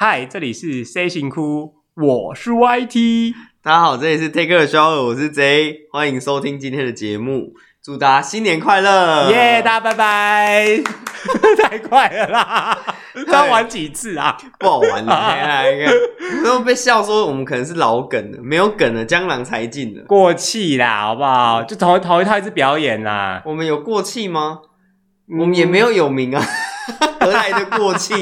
嗨，这里是 C 型哭，我是 YT。大家好，这里是 Take a Shower，我是 J，欢迎收听今天的节目，祝大家新年快乐！耶，大家拜拜！太快了啦，刚玩几次啊？不好玩了，都被笑说我们可能是老梗了，没有梗了，江郎才尽了，过气啦，好不好？就头头一套一次表演啦。我们有过气吗？我们也没有有名啊，何来的过气？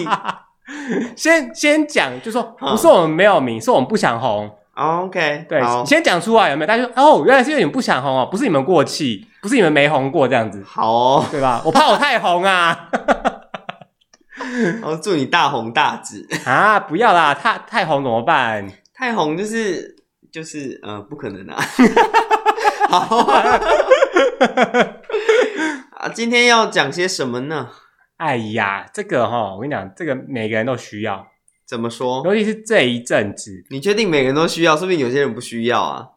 先先讲，就说不是我们没有名，是我们不想红。OK，对，你先讲出来有没有？大家说哦，原来是因为你们不想红哦，不是你们过气，不是你们没红过这样子。好哦，对吧？我怕我太红啊。我祝你大红大紫 啊！不要啦，太太红怎么办？太红就是就是呃，不可能啊。好啊。啊，今天要讲些什么呢？哎呀，这个哈，我跟你讲，这个每个人都需要。怎么说？尤其是这一阵子，你确定每个人都需要？说不定有些人不需要啊。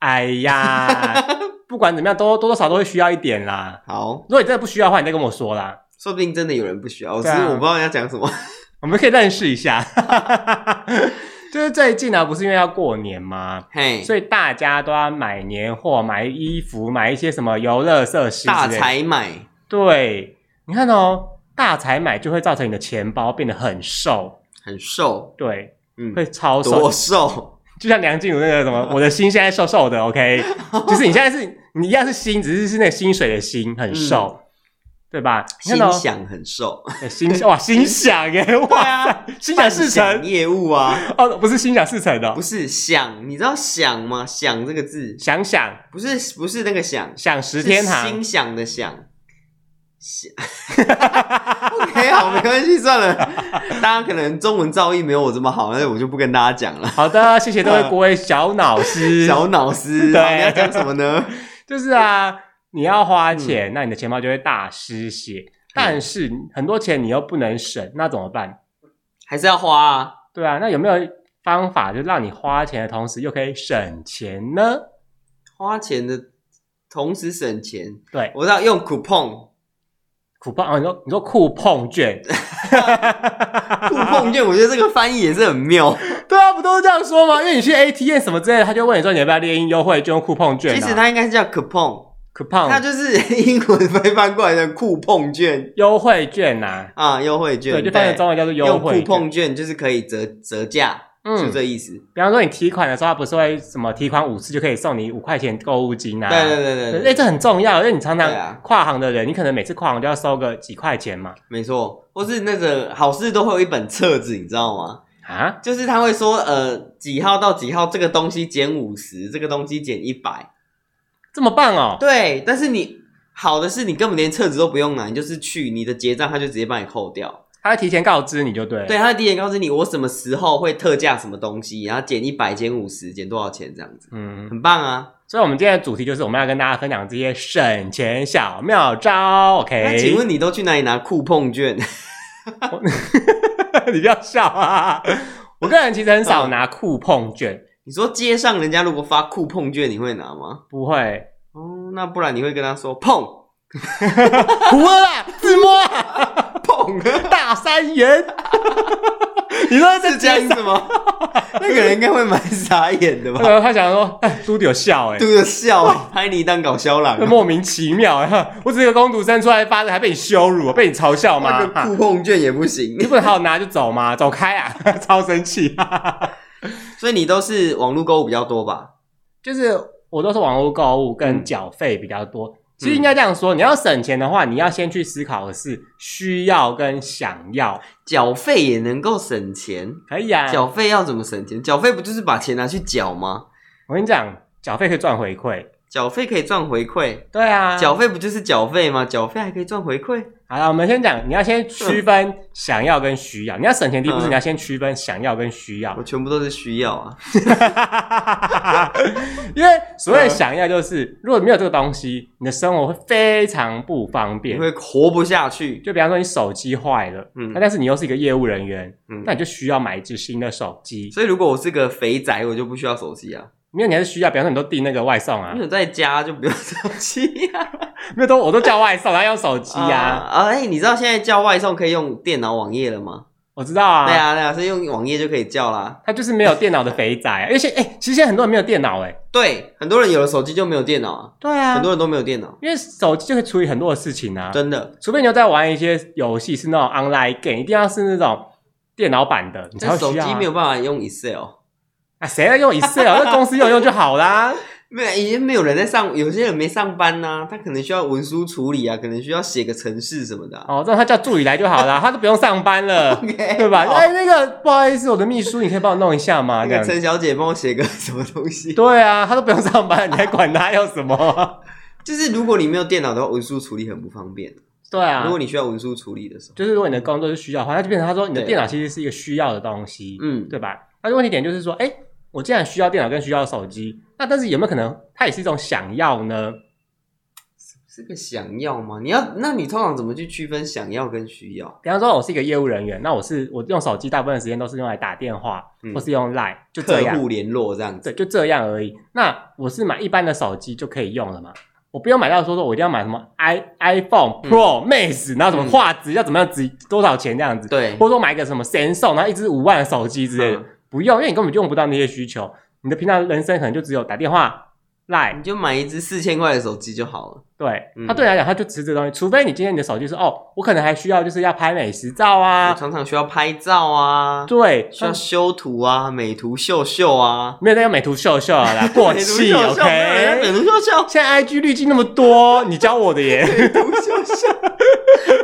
哎呀，不管怎么样，多多多少都会需要一点啦。好，如果你真的不需要的话，你再跟我说啦。说不定真的有人不需要，只是我不知道你要讲什么。我们可以认识一下。就是最近呢，不是因为要过年吗？嘿，所以大家都要买年货，买衣服，买一些什么游乐设施，大采买。对，你看哦，大采买就会造成你的钱包变得很瘦，很瘦。对，嗯，会超瘦，多瘦？就像梁静茹那个什么，我的心现在瘦瘦的。OK，就是你现在是你一样是心，只是是那个薪水的心，很瘦。对吧？心想很瘦，心哇，心想耶，哇，心想事成。业务啊，哦，不是心想事成的，不是想，你知道想吗？想这个字，想想，不是不是那个想，想十天堂，心想的，想，OK，好，没关系，算了，大家可能中文造诣没有我这么好，那我就不跟大家讲了。好的，谢谢各位各位小脑师，小脑师，对，你要讲什么呢？就是啊。你要花钱，嗯、那你的钱包就会大失血。但是很多钱你又不能省，那怎么办？还是要花啊？对啊，那有没有方法就让你花钱的同时又可以省钱呢？花钱的同时省钱，对，我知道用 coupon，coupon 啊，你说你说酷碰券，酷碰券，我觉得这个翻译也是很妙。对啊，不都是这样说吗？因为你去 ATM 什么之类的，他就问你说你要不要猎鹰优惠，就用酷碰券。其实它应该是叫 coupon。coupon，它就是英文翻翻过来的酷碰券、优惠券呐啊，优惠券，对，就翻译中文叫做优惠券。酷碰券就是可以折折价，嗯，就这意思。比方说你提款的时候，他不是会什么提款五次就可以送你五块钱购物金啊？对对对对，哎，这很重要，因为你常常跨行的人，你可能每次跨行都要收个几块钱嘛。没错，或是那个好事都会有一本册子，你知道吗？啊，就是他会说，呃，几号到几号这个东西减五十，这个东西减一百，这么棒哦。对，但是你。好的是你根本连册子都不用拿，你就是去你的结账，他就直接帮你扣掉。他会提前告知你就对了。对，他会提前告知你我什么时候会特价什么东西，然后减一百、减五十、减多少钱这样子。嗯，很棒啊！所以，我们今天的主题就是我们要跟大家分享这些省钱小妙招。OK？那请问你都去哪里拿酷碰券？你不要笑啊！我个人其实很少拿酷碰券。嗯。你说街上人家如果发酷碰券，你会拿吗？不会。哦，那不然你会跟他说碰，胡了啦，自摸大三元，你说是这样子吗？那个人应该会蛮傻眼的吧？他想说，哎，嘟有笑哎，嘟有笑，拍你当搞笑郎，莫名其妙啊！我只是个工读生出来发的，还被你羞辱，被你嘲笑吗？那个酷碰券也不行，你不能好好拿就走吗？走开啊！超生气，所以你都是网络购物比较多吧？就是。我都是网络购物跟缴费比较多。嗯、其实应该这样说，你要省钱的话，你要先去思考的是需要跟想要。缴费也能够省钱，可以啊。缴费要怎么省钱？缴费不就是把钱拿去缴吗？我跟你讲，缴费可以赚回馈。缴费可以赚回馈，对啊，缴费不就是缴费吗？缴费还可以赚回馈。好了，我们先讲，你要先区分想要跟需要。嗯、你要省钱，第一步是你要先区分想要跟需要。我全部都是需要啊，因为所谓想要就是，如果没有这个东西，你的生活会非常不方便，你会活不下去。就比方说你手机坏了，嗯，那但是你又是一个业务人员，嗯，那你就需要买一支新的手机。所以如果我是个肥宅，我就不需要手机啊。因为你还是需要，比方说你都订那个外送啊，你在家就不用手机呀，没有都我都叫外送，然后用手机啊。啊，哎，你知道现在叫外送可以用电脑网页了吗？我知道啊。对啊，对啊，所以用网页就可以叫啦。他就是没有电脑的肥仔，而且哎，其实现在很多人没有电脑哎。对，很多人有了手机就没有电脑啊。对啊，很多人都没有电脑，因为手机就可以处理很多的事情啊。真的，除非你要在玩一些游戏，是那种 online game，一定要是那种电脑版的，你才会需要啊。手机没有办法用 Excel 啊？谁要用 Excel？那公司用用就好啦。没有，已经没有人在上，有些人没上班呐、啊，他可能需要文书处理啊，可能需要写个程式什么的、啊。哦，这样他叫助理来就好了，他都不用上班了，okay, 对吧？哎，那个不好意思，我的秘书，你可以帮我弄一下吗？那个陈小姐帮我写个什么东西？对啊，他都不用上班，你还管他要什么？就是如果你没有电脑的话，文书处理很不方便。对啊，如果你需要文书处理的时候，就是如果你的工作是需要的话，那就变成他说你的电脑其实是一个需要的东西，嗯，对吧？那问题点就是说，哎。我既然需要电脑跟需要手机，那但是有没有可能它也是一种想要呢？是个想要吗？你要，那你通常怎么去区分想要跟需要？比方说，我是一个业务人员，那我是我用手机大部分的时间都是用来打电话，嗯、或是用 Line，就这样。客户联络这样子，对，就这样而已。那我是买一般的手机就可以用了嘛？我不用买到说说我一定要买什么 i iPhone Pro、嗯、Max，然后什么画质要怎么样值多少钱这样子？对，或者说买一个什么 Samsung，然后一支五万的手机之类的。嗯不用，因为你根本就用不到那些需求。你的平常人生可能就只有打电话、赖，你就买一支四千块的手机就好了。对，他、嗯、对你来讲，他就只是这东西。除非你今天你的手机是哦，我可能还需要就是要拍美食照啊，我常常需要拍照啊，对，需要修图啊，美图秀秀啊，没有那个美图秀秀啦，过气，OK。美图秀秀，现在 IG 滤镜那么多，你教我的耶，美图秀秀，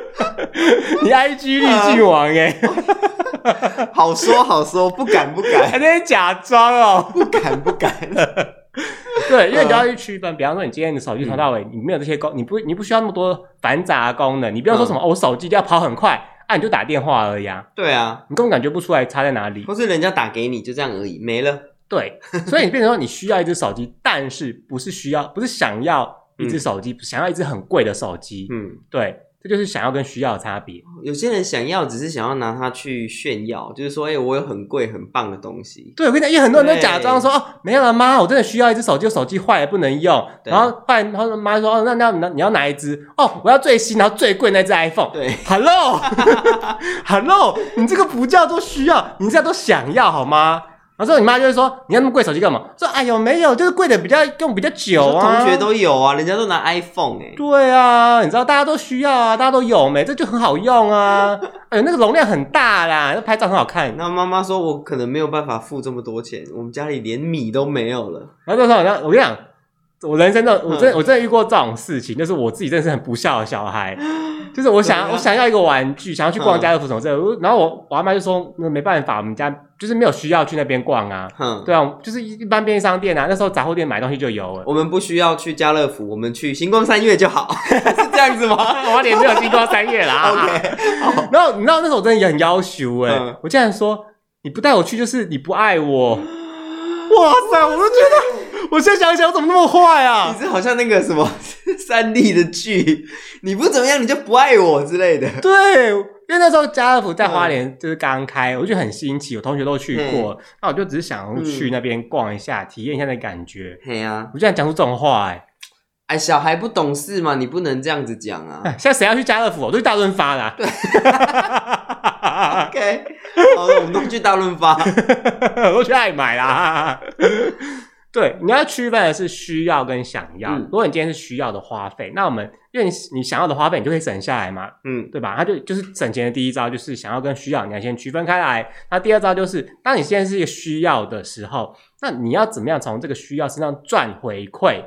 你 IG 滤镜王哎。好说好说，不敢不敢，还在假装哦，不敢不敢。对，因为你要去区分，比方说你今天你的手机从头到尾你没有这些功，你不你不需要那么多繁杂功能，你不要说什么哦，我手机要跑很快，啊，你就打电话而已啊。对啊，你根本感觉不出来差在哪里，或是人家打给你就这样而已，没了。对，所以你变成说你需要一只手机，但是不是需要，不是想要一只手机，想要一只很贵的手机。嗯，对。这就是想要跟需要的差别。有些人想要，只是想要拿它去炫耀，就是说，哎、欸，我有很贵、很棒的东西。对，我跟你讲，因为很多人都假装说，哦，没有了，妈，我真的需要一只手机，手机坏了不能用。然后后来，然后妈说，哦，那那那你要哪一只？哦，我要最新，然后最贵那只 iPhone。对，Hello，Hello，你这个不叫做需要，你这叫做想要，好吗？然后你妈就会说：“你要那么贵手机干嘛？”说：“哎呦，没有，就是贵的比较用比较久啊。”同学都有啊，人家都拿 iPhone 哎、欸。对啊，你知道大家都需要啊，大家都有没？这就很好用啊。哎呦，那个容量很大啦，那拍照很好看。那妈妈说：“我可能没有办法付这么多钱，我们家里连米都没有了。”然后就说：“我跟你讲，我人生的我真的我真的遇过这种事情，就是我自己真的是很不孝的小孩。”就是我想要，我想要一个玩具，想要去逛家乐福什么之类。然后我我阿妈就说：“那没办法，我们家就是没有需要去那边逛啊。”哼，对啊，就是一般便利商店啊，那时候杂货店买东西就有了。我们不需要去家乐福，我们去星光三月就好，是这样子吗？我连没有星光三月啦。OK，然后你知道那时候我真的也很要求哎、欸，我竟然说你不带我去就是你不爱我。哇塞，我都觉得，我现在想想，我怎么那么坏啊？你这好像那个什么 三 D 的剧，你不怎么样，你就不爱我之类的。对，因为那时候家乐福在花莲就是刚开，我就很新奇，我同学都去过，那我就只是想去那边逛一下，体验一下那感觉。嘿呀，我竟然讲出这种话，哎，哎，小孩不懂事嘛，你不能这样子讲啊。现在谁要去家乐福？我都去大润发啦。对。OK，好了，我们都去大润发，我都去爱买啦。对，你要区分的是需要跟想要。嗯、如果你今天是需要的花费，那我们因为你你想要的花费，你就可以省下来嘛，嗯，对吧？它就就是省钱的第一招，就是想要跟需要，你要先区分开来。那第二招就是，当你现在是一个需要的时候，那你要怎么样从这个需要身上赚回馈？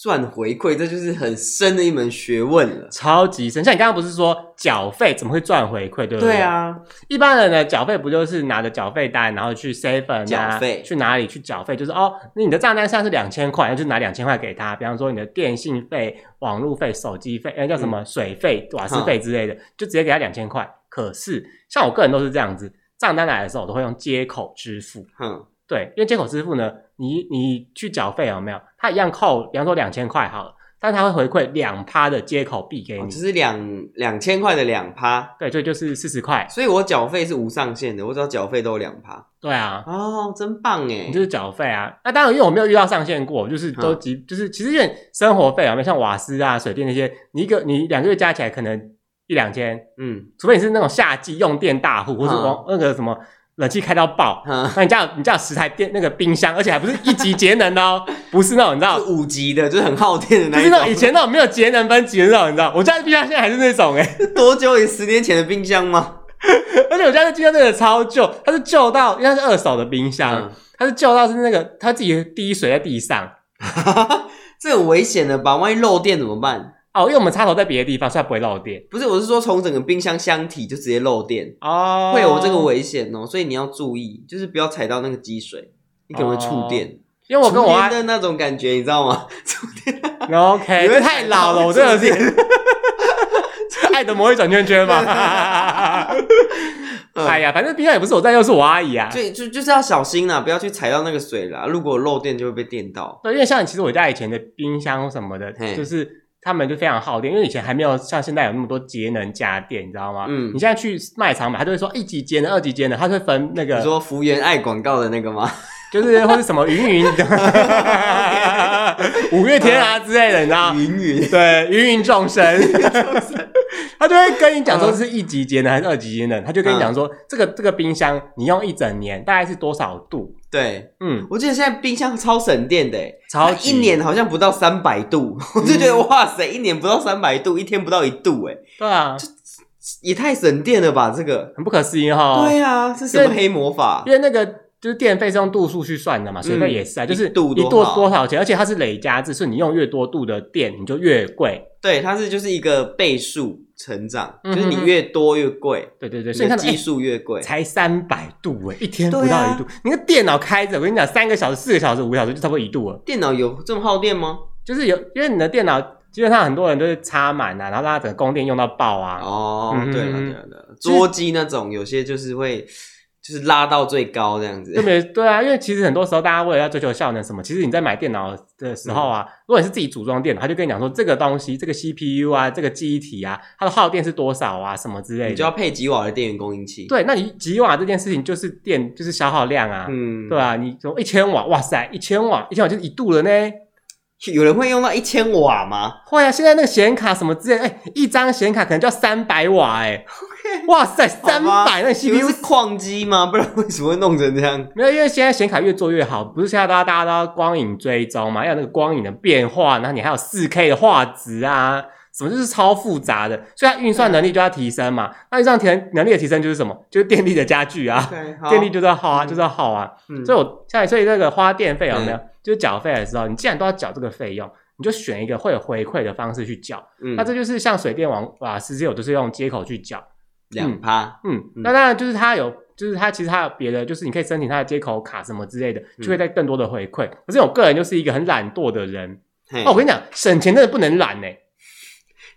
赚回馈，这就是很深的一门学问了，超级深。像你刚刚不是说缴费怎么会赚回馈，对不对？对啊，一般人的缴费不就是拿着缴费单，然后去 seven 缴费，去哪里去缴费？就是哦，那你的账单上是两千块，那就拿两千块给他。比方说你的电信费、网路费、手机费，哎，叫什么水费、瓦斯费之类的，嗯、就直接给他两千块。可是像我个人都是这样子，账单来的时候我都会用接口支付。嗯，对，因为接口支付呢。你你去缴费有没有？它一样扣，比方说两千块好了，但它会回馈两趴的接口币给你，哦、就是两两千块的两趴，对，这就是四十块。所以我缴费是无上限的，我只要缴费都有两趴。对啊，哦，真棒哎！你就是缴费啊。那当然，因为我没有遇到上限过，就是都几，嗯、就是其实因为生活费啊，没像瓦斯啊、水电那些，你一个你两个月加起来可能一两千，嗯，除非你是那种夏季用电大户，或是往那个什么冷气开到爆，嗯那你家有你家有十台电那个冰箱，而且还不是一级节能的哦，不是那种你知道是，五级的，就是很耗电的那一种。就是那种以前那种没有节能分级的那种，你知道，我家的冰箱现在还是那种哎、多久？你十年前的冰箱吗？而且我家的冰箱真的超旧，它是旧到因为它是二手的冰箱，嗯它是旧到是那个它自己滴水在地上 这很危险的吧？万一漏电怎么办？哦，因为我们插头在别的地方，所以它不会漏电不是，我是说从整个冰箱箱体就直接漏电，哦，会有这个危险哦，所以你要注意，就是不要踩到那个积水，你可能会触电。因为我跟我阿的那种感觉，你知道吗？触电 OK，因为太老了，我真的是触 爱的魔力转圈圈嘛。哎呀，反正冰箱也不是我在又，是我阿姨啊。所以就就是要小心啦，不要去踩到那个水啦。如果漏电就会被电到。对，因为像其实我家以前的冰箱什么的，就是他们就非常耗电，因为以前还没有像现在有那么多节能家电，你知道吗？嗯你现在去卖场买，他就会说一级节能、二级节能，他就会分那你个，说福原爱广告的那个吗？就是或是什么云云的 五月天啊之类的，你知道？云云对，芸芸众生，他就会跟你讲说是一级节能还是二级节能，他就跟你讲说这个这个冰箱你用一整年大概是多少度？对，嗯，我记得现在冰箱超省电的欸，超一年好像不到三百度，我就觉得哇塞，一年不到三百度，一天不到一度，哎，对啊，也太省电了吧？这个，很不可思议哈。对啊，这是什么黑魔法因？为那个就是电费是用度数去算的嘛，水费也是啊，嗯就是一度一度多少多少钱，而且它是累加制，所以你用越多度的电，你就越贵。对，它是就是一个倍数成长，嗯就是你越多越贵，对对对，所以你看到你的基数越贵欸。才三百度哎，一天不到一度。你的电脑开着，我跟你讲，三个小时、四个小时、五个小时就差不多一度了。电脑有这么耗电吗？就是有，因为你的电脑基本上很多人都是插满啊，然后让它整个供电用到爆啊。哦，嗯对了对了对了，桌机那种有些就是会就是拉到最高这样子对。不对？对啊，因为其实很多时候大家为了要追求效能什么，其实你在买电脑的时候啊，如果你是自己组装电脑，他就跟你讲说这个东西，这个 CPU 啊，这个记忆体啊，它的耗电是多少啊，什么之类的。你就要配几瓦的电源供应器。，对，那你几瓦这件事情就是电，就是消耗量啊。嗯，对啊，你从一千瓦，哇塞，一千瓦，一千瓦就是一度了呢。有人会用到一千瓦吗？会啊，现在那个显卡什么之类的，哎，一张显卡可能就要三百瓦，哎，哇塞，三百，那 CPU 是矿机吗？不然为什么会弄成这样？没有，因为现在显卡越做越好，不是现在大家大家都要光影追踪嘛，要有那个光影的变化，然后你还有四 K 的画质啊，什么就是超复杂的，所以它运算能力就要提升嘛。那运算能能力的提升就是什么？就是电力的加剧啊，对，电力就是要耗啊，就是要耗啊。嗯所以我现在所以这个花电费有没有？就是缴费的时候，你既然都要缴这个费用，你就选一个会有回馈的方式去缴。嗯那这就是像水电网瓦斯这种，都是用接口去缴。两趴，嗯，嗯那当然就是它有，就是它其实它有别的，就是你可以申请它的接口卡什么之类的，就会带更多的回馈。可是我个人就是一个很懒惰的人，嘿哦，我跟你讲，省钱真的不能懒呢。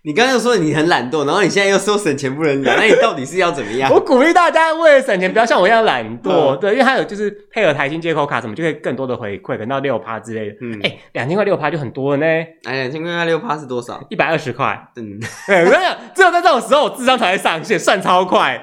你刚刚又说你很懒惰，然后你现在又说省钱不能懒，那你到底是要怎么样？我鼓励大家为了省钱，不要像我一样懒惰，嗯对，因为它有就是配合台新接口卡什么，就可以更多的回馈，可能到六趴之类的。嗯，哎，两千块六趴就很多了呢，哎，两千块六趴是多少？一百二十块。嗯，对，我跟你讲，只有在这种时候，我智商才会上线，算超快，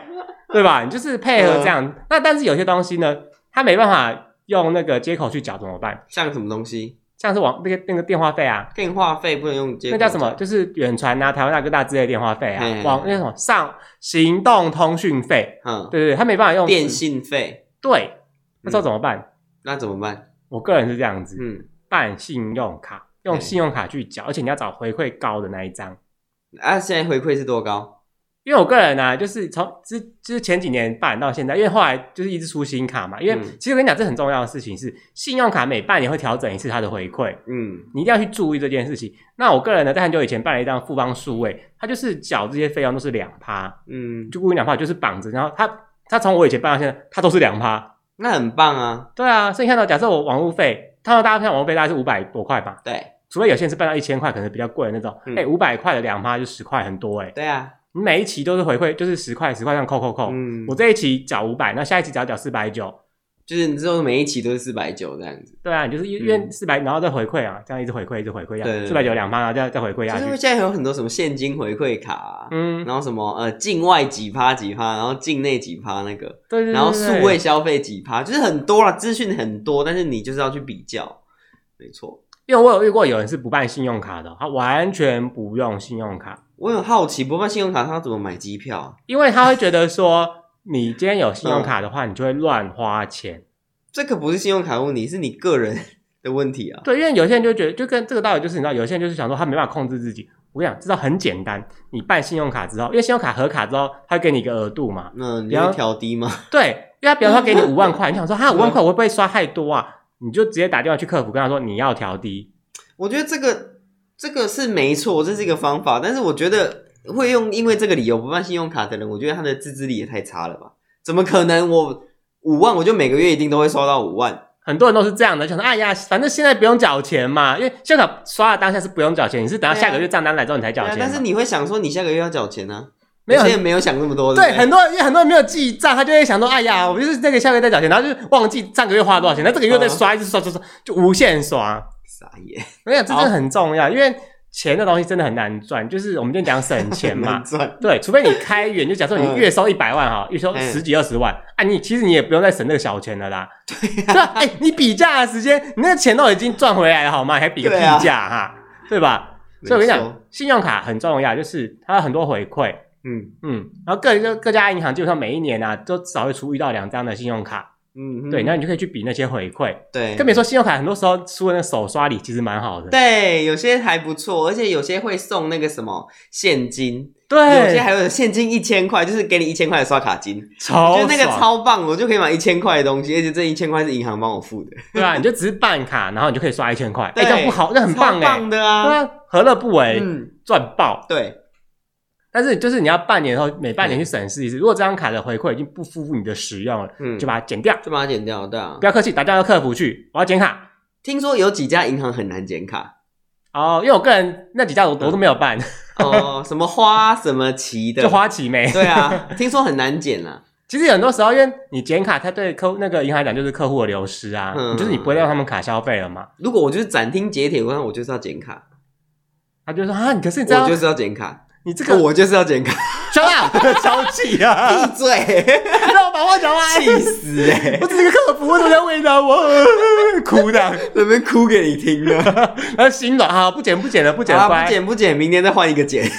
对吧？你就是配合这样。那但是有些东西呢，它没办法用那个接口去缴，怎么办？像什么东西？像是网那个那个电话费啊，电话费不能用接，那叫什么？就是远传啊、台湾大哥大之类的电话费嘿啊，网那什么上行动通讯费，嗯，对对对，他没办法用电信费，对，那时候怎么办？那怎么办？我个人是这样子，嗯，办信用卡，用信用卡去缴，而且你要找回馈高的那一张。啊，现在回馈是多高？因为我个人呢、啊，就是从之就是前几年办到现在，因为后来就是一直出新卡嘛。因为嗯其实我跟你讲，这很重要的事情是，信用卡每半年会调整一次它的回馈，嗯，你一定要去注意这件事情。那我个人呢，在很久以前办了一张富邦数位，它就是缴这些费用都是两趴，嗯，就固定两趴，就是绑着，然后它它从我以前办到现在，它都是两趴。那很棒啊。对啊，所以你看到假设我网路费，看到大家看网路费大概是五百多块吧，对，除非有些人是办到一千块，可能比较贵的那种，嗯哎、五百块的两趴就十块，很多哎、对啊，你每一期都是回馈，就是十块十块这样扣扣扣。嗯我，这一期缴五百，那下一期只要缴四百九。就是你之后每一期都是四百九这样子。对啊，你就是因为四百，然后再回馈啊，这样一直回馈，一直回馈，对四百九两趴，然后再再回馈下去。现在有很多什么现金回馈卡、啊，嗯，然后什么呃境外几趴几趴，然后境内几趴那个，对对对。然后对数位，消费几趴，就是很多了，资讯很多，但是你就是要去比较，没错。因为我有遇过有人是不办信用卡的，他完全不用信用卡，我很好奇，不办信用卡他怎么买机票？因为他会觉得说，你今天有信用卡的话，嗯、你就会乱花钱。这可不是信用卡的问题，是你个人的问题啊。对，因为有些人就觉得，就跟这个道理就是，你知道，有些人就是想说，他没办法控制自己。我跟你讲，知道很简单，你办信用卡之后，因为信用卡核卡之后，他会给你一个额度嘛。那你要调低吗？对，因为他比如说他给你五万块，你想说他五万块我会不会刷太多啊？你就直接打电话去客服跟他说你要调低。我觉得这个这个是没错，这是一个方法，但是我觉得会用因为这个理由不办信用卡的人，我觉得他的自制力也太差了吧？怎么可能我？五万，我就每个月一定都会收到五万。很多人都是这样的，想说，哎呀，反正现在不用缴钱嘛，因为信用卡刷的当下是不用缴钱，你是等到下个月账单来之后你才缴钱，啊啊。但是你会想说，你下个月要缴钱呢？没有，没有想那么多。对，很多人因为很多人没有记账，他就会想说，哎呀，我就是那个下个月再缴钱，然后就忘记上个月花了多少钱，那这个月再刷一次，刷刷刷，就无限刷。傻眼！我跟你讲，这真的很重要，因为。钱的东西真的很难赚，就是我们今天讲省钱嘛，赚对，除非你开源，就假设你月收一百万哈，月收十几二十万，啊，你其实你也不用再省那个小钱了啦，对啊，哎，你比价的时间，你那个钱都已经赚回来了好吗？还比个屁价哈，对吧？所以我跟你讲，信用卡很重要，就是它有很多回馈，嗯。嗯，然后各各各家银行基本上每一年啊，都至少会出一到两张的信用卡。嗯，对，那你就可以去比那些回馈，对，更别说信用卡，很多时候出的那个首刷礼其实蛮好的，对，有些还不错，而且有些会送那个什么现金，对，有些还有现金一千块，就是给你一千块的刷卡金，超爽，就那个超棒，我就可以买一千块的东西，而且这一千块是银行帮我付的，对啊，你就只是办卡，然后你就可以刷一千块，哎，这样不好，那很棒哎，棒的啊，对啊，何乐不为，嗯，赚爆，对。但是就是你要半年后每半年去审视一次，如果这张卡的回馈已经不符合你的使用了，嗯，就把它剪掉，就把它剪掉，对啊，不要客气，打电话到客服去，我要剪卡。听说有几家银行很难剪卡。哦，因为我个人那几家我我都没有办。哦，什么花什么旗的，就花旗没，对啊，听说很难剪啊。其实很多时候，因为你剪卡，它对客那个银行来讲就是客户的流失啊，嗯，就是你不会让他们卡消费了嘛。如果我就是斩钉截铁，我说我就是要剪卡，他就说啊，你可是你这样，我就是要剪卡。你这个我就是要剪卡，小样消气啊！闭嘴！让我把话讲完。气死哎！我只是个客服，为什么要为难我？哭的，准备哭给你听了。然后心软哈，不剪不剪了，不剪不剪不剪，明天再换一个剪。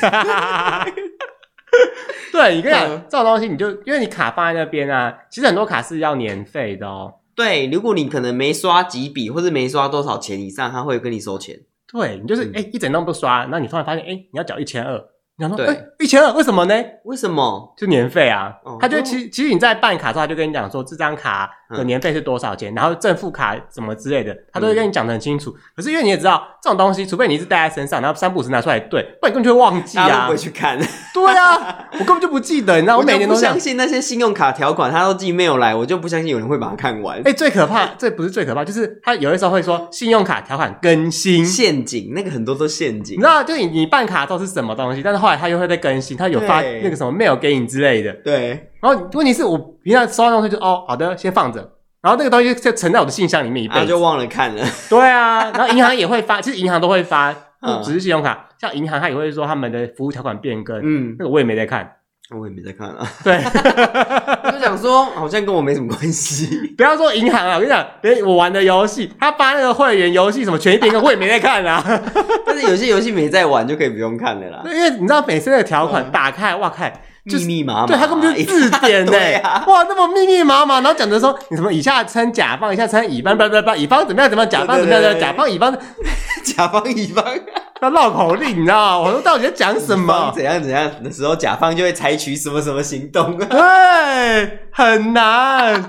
对，你跟你讲这种东西，你就因为你卡放在那边啊，其实很多卡是要年费的哦。对，如果你可能没刷几笔，或者没刷多少钱以上，他会跟你收钱。对，你就是哎一整张不刷，那你突然发现哎你要缴一千二。然后说，哎，一千二，为什么呢？为什么？就年费啊。他就其实其实你在办卡的时候，他就跟你讲说这张卡的年费是多少钱，然后正副卡什么之类的，他都会跟你讲的很清楚。可是因为你也知道这种东西，除非你是带在身上，然后三不五时拿出来对，不然你根本就会忘记啊。他不会去看。对啊，我根本就不记得，你知道，我每年都相信那些信用卡条款，他都寄 mail 来，我就不相信有人会把它看完。哎，最可怕，这不是最可怕，就是他有的时候会说信用卡条款更新陷阱，那个很多都陷阱。你知道，就是你你办卡都是什么东西，但是后来他又会再更新，他有发那个什么 mail 给你之类的。对。然后问题是我平常收到东西就哦，好的，先放着。然后那个东西就存在我的信箱里面一辈子，啊，就忘了看了。对啊，然后银行也会发，其实银行都会发，不 只是信用卡，像银行它也会说他们的服务条款变更。嗯，那个我也没在看，我也没在看啊。对，我就想说好像跟我没什么关系。不要说银行啊，我跟你讲，连我玩的游戏，他发那个会员游戏什么权益变更，我也没在看啊。但是有些游戏没在玩就可以不用看的啦。因为你知道每次那个条款打开，哇开。密密麻麻，对，他根本就是字典呢，哇，那么密密麻麻，然后讲的说你什么以下称甲方，以下称乙方，不不不，乙方怎么样怎么样，甲方怎么样，甲方乙方，甲方乙方，他 绕口令，你知道吗？我说到底在讲什么？怎样怎样的时候，甲方就会采取什么什么行动？对，很难。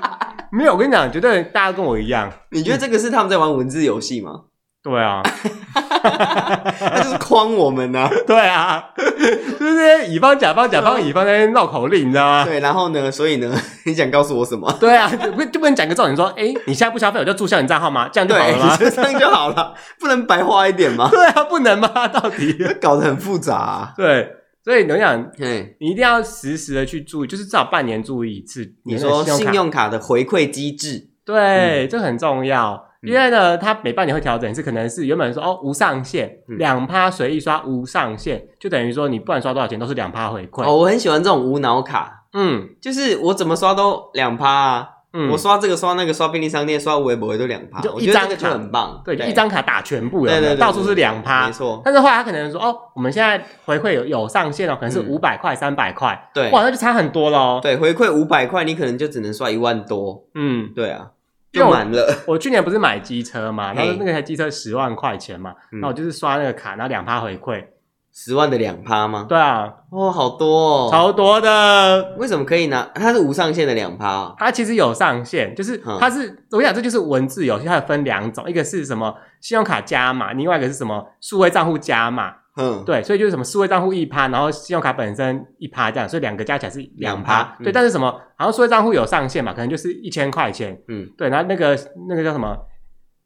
没有，我跟你讲，绝对大家跟我一样。你觉得这个是他们在玩文字游戏吗？对啊，他就是诓我们呢、啊。对啊，就是乙方、甲方、甲方、乙方在那边绕口令，你知道吗？对，然后呢，所以呢，你想告诉我什么？对啊，就不就不能讲个重点说，哎，你现在不消费，我就注销你账号吗？这样就好了吗？这样就好了，不能白花一点吗？对啊，不能吗？到底搞得很复杂、啊。对，所以你想，对，你一定要时时的去注意，就是至少半年注意一次。你说信用卡的回馈机制，对，嗯、这很重要。因为呢，它每半年会调整，一次可能是原本说哦无上限，两趴随意刷无上限，就等于说你不管刷多少钱都是两趴回馈。哦，我很喜欢这种无脑卡，嗯，就是我怎么刷都两趴啊，嗯，我刷这个刷那个刷便利商店刷微博都两趴，就一张卡就很棒，对，就一张卡打全部，对对，到处是两趴，没错。但是后来他可能说，哦，我们现在回馈有有上限哦，可能是五百块、三百块，对，哇，那就差很多喽。对，回馈五百块，你可能就只能刷一万多，嗯，对啊，就满了。我去年不是买机车嘛，然后那个台机车十万块钱嘛，那我就是刷那个卡，然后两趴回馈。十万的两趴吗？对啊，哦，好多哦，超多的。为什么可以拿？它是无上限的两趴，它其实有上限，就是它是，嗯、我跟你讲，这就是文字游戏，它分两种，一个是什么信用卡加码，另外一个是什么数位账户加码。嗯，对，所以就是什么数位账户一趴，然后信用卡本身一趴这样，所以两个加起来是两趴。对，嗯、但是什么？好像数位账户有上限嘛，可能就是一千块钱。嗯，对，然后那个那个叫什么？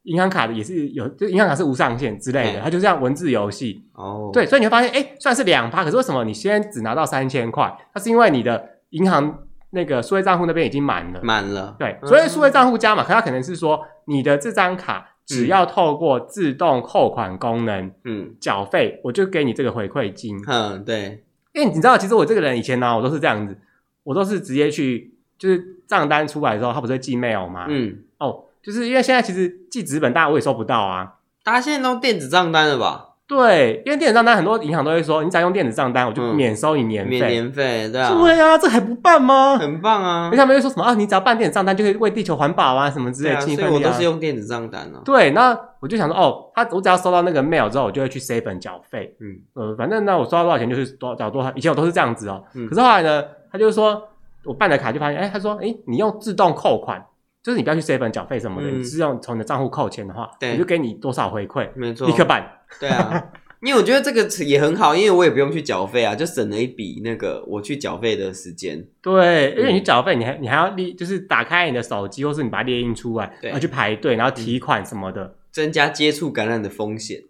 银行卡的也是有，就银行卡是无上限之类的，它就这样文字游戏哦。对，所以你会发现，哎，算是两趴，可是为什么你现在只拿到三千块？那是因为你的银行那个数位账户那边已经满了，满了。对，所以数位账户加码，可它可能是说你的这张卡只要透过自动扣款功能，嗯，缴费，我就给你这个回馈金。嗯，对，因为你知道，其实我这个人以前呢，我都是这样子，我都是直接去，就是账单出来之后，他不是会寄 mail 吗？嗯，哦。就是因为现在其实寄纸本，大家我也收不到啊。大家现在都电子账单了吧？对，因为电子账单很多银行都会说，你只要用电子账单，我就免收你年费。免年费，对啊。对啊，这还不办吗？很棒啊！而且他们又说什么啊？你只要办电子账单，就可以为地球环保啊，什么之类的。所以我都是用电子账单啊。对，那我就想说，哦，他我只要收到那个 mail 之后，我就会去 seven 缴费。嗯，呃，反正呢，我收到多少钱就是多缴多少。以前我都是这样子哦。可是后来呢，他就说我办的卡就发现，哎，他说，哎，你用自动扣款。就是你不要去 seven 缴费什么的，嗯、你是用从你的账户扣钱的话，对我就给你多少回馈，没错，立刻办。对啊，因为我觉得这个也很好，因为我也不用去缴费啊，就省了一笔那个我去缴费的时间。对，因为你去缴费，你还你还要列，就是打开你的手机，或是你把它列印出来，对然后去排队，然后提款什么的，嗯、增加接触感染的风险。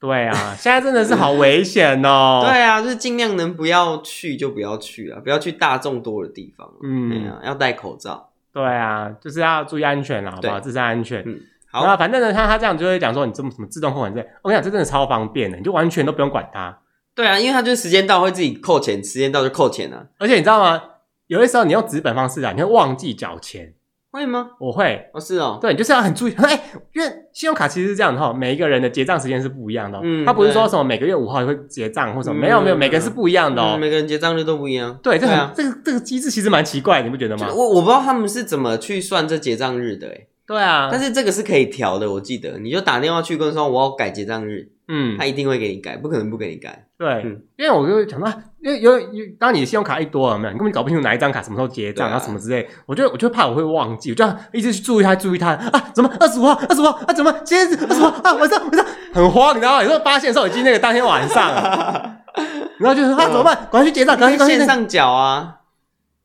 对啊，现在真的是好危险哦。对啊，就是尽量能不要去就不要去啊，不要去大众多的地方。嗯，对啊，要戴口罩。对啊，就是要注意安全啦，好不好？自身安全。嗯，好。那反正呢，他他这样就会讲说，你这么什么自动扣款这，我跟你讲，这真的超方便的，你就完全都不用管它。对啊，因为它就是时间到会自己扣钱，时间到就扣钱了。而且你知道吗？有些时候你用纸本方式啊，你会忘记缴钱。会吗？我会，哦是哦，对，就是要很注意，哎，因为信用卡其实是这样的哈，每一个人的结账时间是不一样的，嗯，他不是说什么每个月五号会结账或什么，没有没有，每个人是不一样的哦，每个人结账日都不一样，对，这很这个这个机制其实蛮奇怪，你不觉得吗？我我不知道他们是怎么去算这结账日的，哎，对啊，但是这个是可以调的，我记得，你就打电话去跟说我要改结账日。嗯，他一定会给你改，不可能不给你改。对，嗯、因为我就会想到，因为有有，当你的信用卡一多了，没有，你根本搞不清楚哪一张卡什么时候结账，啊、然后什么之类，我就我就怕我会忘记，我就一直去注意他，注意他啊，怎么二十五号，二十五号啊，怎么今天二十五号啊，晚上晚上。很慌，你知道吗？有时候发现的时候已经那个当天晚上了，然后就说啊，怎么办？赶快去结账，赶快去线上缴啊，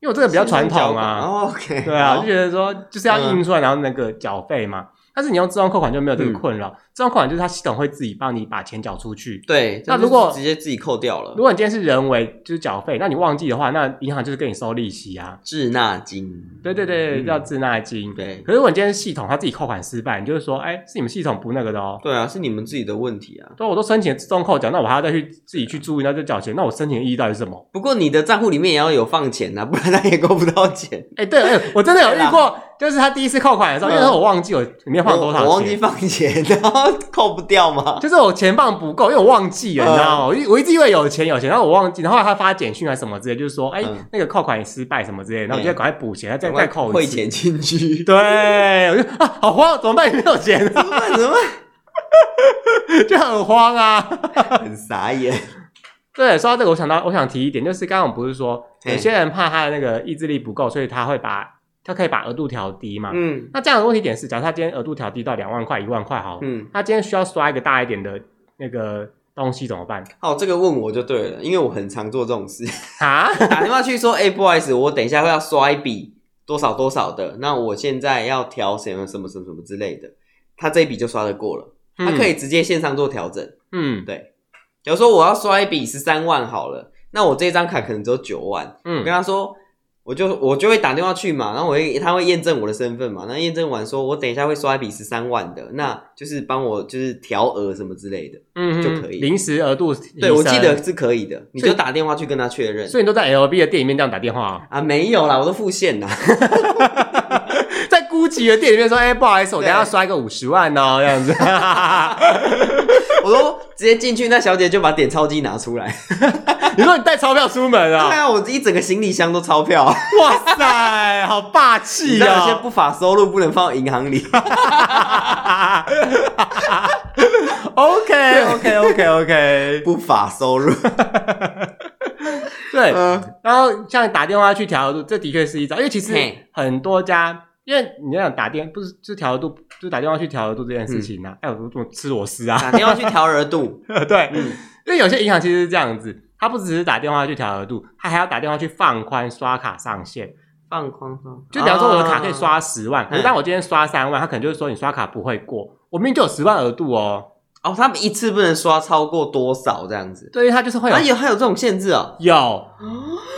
因为我这个比较传统啊。哦、OK，对啊，我就觉得说就是要印出来，然后那个缴费嘛。但是你用自动扣款就没有这个困扰，嗯、自动扣款就是它系统会自己帮你把钱缴出去。对，那如果直接自己扣掉了，如果你今天是人为就是缴费，那你忘记的话，那银行就是跟你收利息啊，滞纳金。对对对，叫滞纳金。对。可是如果你今天系统它自己扣款失败，你就是说，哎，是你们系统不那个的哦。对啊，是你们自己的问题啊。对，我都申请自动扣缴，那我还要再去自己去注意，那就缴钱，那我申请的意义到底是什么？不过你的账户里面也要有放钱啊，不然他也扣不到钱。哎，对，哎，我真的有遇过。就是他第一次扣款的时候，因为我忘记我里面放多少钱，我忘记放钱，然后扣不掉嘛。就是我钱放不够，因为我忘记了，你知道吗？我我一直以为有钱有钱，然后我忘记，然后他发简讯啊什么之类，就是说，哎，那个扣款也失败什么之类，然后我就赶快补钱，再再扣。汇钱进去。对，我就啊，好慌，怎么办？没有钱，怎么办？怎么办？就很慌啊，很傻眼。对，说到这个，我想到，我想提一点，就是刚刚我们不是说有些人怕他的那个意志力不够，所以他会把。他可以把额度调低嘛？嗯，那这样的问题点是，假如他今天额度调低到两万块、一万块，好，嗯，他今天需要刷一个大一点的那个东西怎么办？哦，这个问我就对了，因为我很常做这种事啊，打电话去说，哎、欸，不好意思，我等一下会要刷一笔多少多少的，那我现在要调什么什么什么什么之类的，他这一笔就刷得过了，他可以直接线上做调整，嗯，对。假如说我要刷一笔十三万好了，那我这张卡可能只有九万，嗯，我跟他说。我就我就会打电话去嘛，然后我会他会验证我的身份嘛，那验证完说我等一下会刷一笔十三万的，那就是帮我就是调额什么之类的，嗯，就可以临时额度，对我记得是可以的，你就打电话去跟他确认。所以你都在 LB 的店里面这样打电话啊？啊，没有啦，我都付现啦。起的店里面说，哎、欸，不好意思，我等下要刷一个五十万哦，这样子。我说直接进去，那小姐就把点钞机拿出来。你说你带钞票出门啊？对啊，我一整个行李箱都钞票。哇塞，好霸气啊！有些不法收入不能放到银行里。OK OK OK OK，不法收入。对，嗯、然后像打电话去调度，这的确是一招，因为其实很多家，因为你要打电，不是就调度，就打电话去调额度这件事情呢、啊。哎、嗯，我怎么吃螺丝啊？打电话去调额度，对，嗯、因为有些银行其实是这样子，他不只是打电话去调额度，他还要打电话去放宽刷卡上限，放宽放，就比方说我的卡可以刷十万，可是当我今天刷三万，他可能就是说你刷卡不会过，我明明就有十万额度哦。哦，他们一次不能刷超过多少这样子？对，他就是会有，还有还有这种限制哦。有，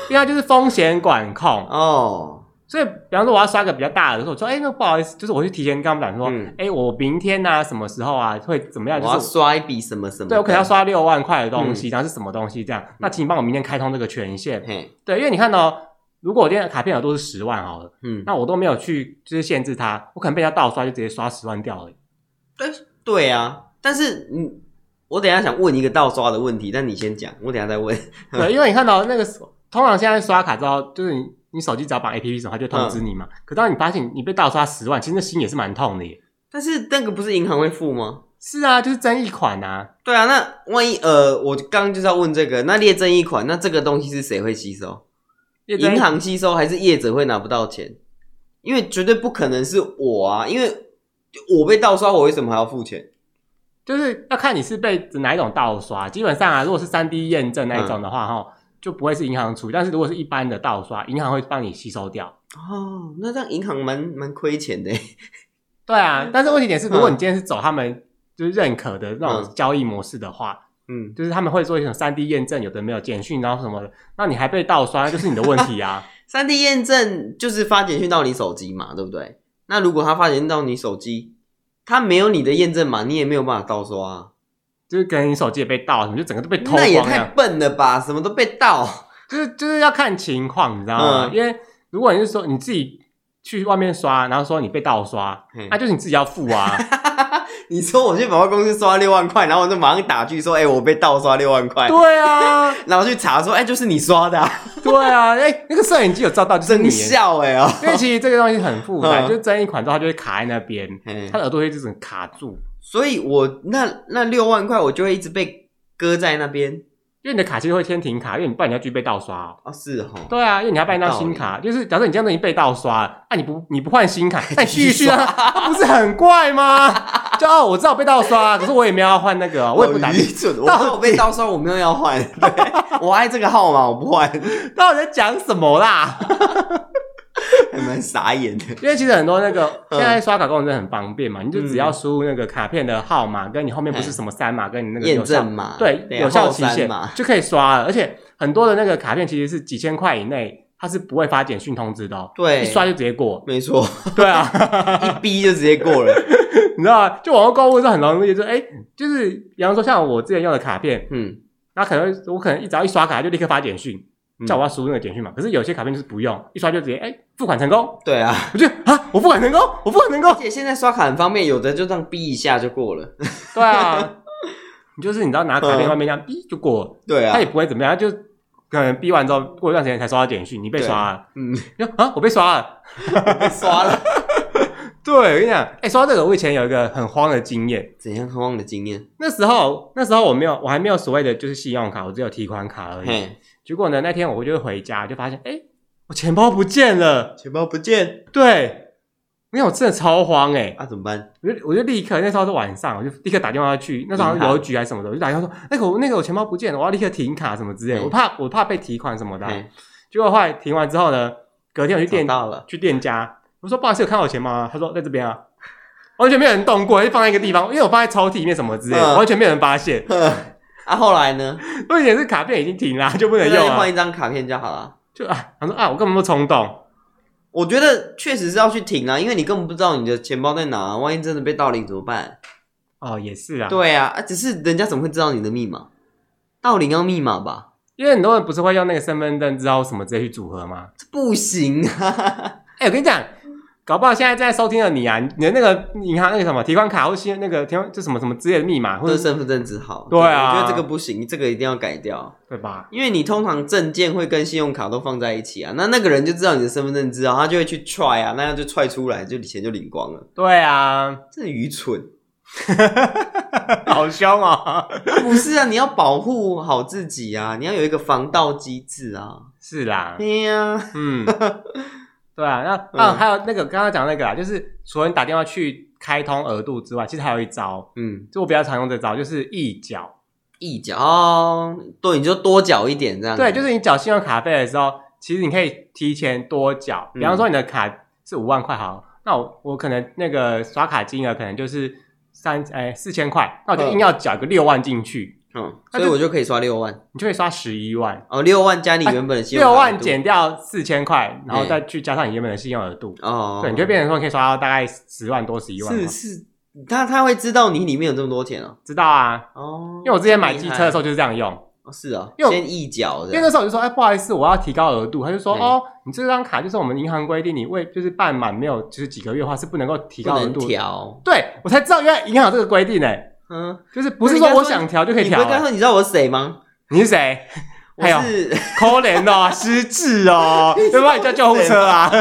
因为它就是风险管控哦。所以，比方说我要刷个比较大的时候，我说，哎，那不好意思，就是我去提前跟他们讲说，哎、嗯，我明天啊，什么时候啊，会怎么样？就是、我要刷一笔什么什么？对，我可能要刷六万块的东西，然后是什么东西这样？嗯、那请你帮我明天开通这个权限。嘿对，因为你看到、哦，如果我今天的卡片额度是十万好了，嗯，那我都没有去就是限制它，我可能被他盗刷就直接刷十万掉了。对，对啊，但是嗯。我等一下想问一个盗刷的问题，但你先讲，我等一下再问。对，因为你看到那个，通常现在刷卡之后，就是你你手机只要绑 APP 什么，它就通知你嘛。嗯、可当你发现你被盗刷十万，其实那心也是蛮痛的耶。但是那个不是银行会付吗？是啊，就是争议款啊。对啊，那万一呃，我刚刚就是要问这个，那列争议款，那这个东西是谁会吸收？银行吸收还是业者会拿不到钱？因为绝对不可能是我啊，因为我被盗刷，我为什么还要付钱？就是要看你是被哪一种盗刷，基本上啊，如果是三 D 验证那一种的话，哈、嗯，就不会是银行处理。但是如果是一般的盗刷，银行会帮你吸收掉。哦，那这样银行蛮蛮亏钱的。对啊，但是问题点是，如果你今天是走他们就是认可的那种交易模式的话，嗯，就是他们会做一种三 D 验证，有的没有简讯，然后什么的，那你还被盗刷，就是你的问题啊。三 D 验证就是发简讯到你手机嘛，对不对？那如果他发简讯到你手机，他没有你的验证码，你也没有办法盗刷啊，就是可能你手机也被盗，你就整个都被偷光。那也太笨了吧，什么都被盗，就是就是要看情况，你知道吗？嗯、因为如果你是说你自己去外面刷，然后说你被盗刷，那、啊、就是你自己要付啊。你说我去百货公司刷六万块，然后我就马上打去说：“哎、欸，我被盗刷六万块。”对啊，然后去查说：“哎、欸，就是你刷的、啊。”对啊，哎、欸，那个摄影机有照到，就是你。真笑哎、欸、哦，因为其实这个东西很复杂，嗯、就是争议款之后，它就会卡在那边，嘿它的耳朵会就整卡住。所以我那那六万块，我就会一直被搁在那边。因为你的卡其实会先停卡，因为你不然你要继续被盗刷哦。哦，是哦。对啊，因为你要办一张新卡，就是假设你这样都已经被盗刷了，那、啊、你不你不换新卡，那你继续啊，那不是很怪吗？就哦，我知道我被盗刷，可是我也没有要换那个，我也不打。愚蠢，我我被盗刷，我没有要换。对，我爱这个号码，我不换。到底在讲什么啦？还蛮傻眼的，因为其实很多那个现在刷卡功能真的很方便嘛，你就只要输入那个卡片的号码，跟你后面不是什么三码，跟你那个验证码，对，有效期限就可以刷了。而且很多的那个卡片其实是几千块以内，它是不会发简讯通知的，对，一刷就直接过，没错，对啊，一逼就直接过了，你知道吗？就网络购物是很容易，就是哎，就是比方说像我之前用的卡片，嗯，那可能我可能一只要一刷卡就立刻发简讯。叫我要输入那个简讯嘛，可是有些卡片就是不用，一刷就直接哎、欸、付款成功。对啊，我就啊，我付款成功，我付款成功。而且现在刷卡很方便，有的就这样逼一下就过了。对啊，你就是你知道拿卡片外面这样逼就过了。对啊，他也不会怎么样，就可能逼完之后过一段时间才刷到简讯，你被刷了。嗯，啊，我被刷了，被刷了。对，我跟你讲，哎、欸，说到这个，我以前有一个很慌的经验。怎样很慌的经验？那时候，那时候我没有，我还没有所谓的就是信用卡，我只有提款卡而已。嘿结果呢，那天我就回家，就发现，哎、欸，我钱包不见了，钱包不见。对，因为我真的超慌，哎，啊，怎么办？我就我就立刻，那时候是晚上，我就立刻打电话去，那时候邮局还是什么的，我就打电话说，那个我那个我钱包不见了，我要立刻停卡什么之类我怕我怕被提款什么的。嘿结果后来停完之后呢，隔天我去店到了，去店家，我说不好意思，有看到我钱吗？他说在这边啊。完全没有人动过，就放在一个地方，因为我放在抽屉里面什么之类的，嗯、完全没有人发现。啊，后来呢？问题是卡片已经停了，就不能用了。换一张卡片就好了。就啊，他说啊，我根本不冲动。我觉得确实是要去停啊，因为你根本不知道你的钱包在哪，万一真的被盗领怎么办？哦，也是啊。对啊，啊，只是人家怎么会知道你的密码？盗领要密码吧？因为很多人不是会用那个身份证知道什么直接去组合吗？这不行啊！哎、欸，我跟你讲。搞不好现在在收听的你啊，你的那个银行那个什么提款卡或是那个提款就什么什么之类的密码或者身份证字号，对啊，我觉得这个不行，这个一定要改掉，对吧？因为你通常证件会跟信用卡都放在一起啊，那那个人就知道你的身份证字号，他就会去踹啊，那样就踹出来，就钱就领光了。对啊，真愚蠢，好凶啊！不是啊，你要保护好自己啊，你要有一个防盗机制啊。是啦，对呀，嗯。对啊，那啊、嗯、还有那个刚刚讲那个啊，就是除了你打电话去开通额度之外，其实还有一招，嗯，就我比较常用这招，就是一缴一缴哦，对，你就多缴一点这样。对，就是你缴信用卡费的时候，其实你可以提前多缴，比方说你的卡是五万块，好，那我我可能那个刷卡金额可能就是三哎四千块，那我就硬要缴个六万进去。嗯，所以我就可以刷六万，你就可以刷十一万哦。六万加你原本的信用额度，六万减掉四千块，然后再去加上你原本的信用额度哦，对，你就变成说可以刷到大概十万多十一万。是是，他他会知道你里面有这么多钱哦？知道啊，哦，因为我之前买机车的时候就是这样用。哦，是啊，因为先一缴，因为那时候我就说，哎，不好意思，我要提高额度，他就说，哦，你这张卡就是我们银行规定，你未就是办满没有就是几个月的话是不能够提高额度调。对，我才知道原来银行有这个规定诶。嗯，就是不是说我想调就可以调。你不刚说你知道我是谁吗？你是谁？我是可怜哦，失智哦，要不要你叫救护车啊？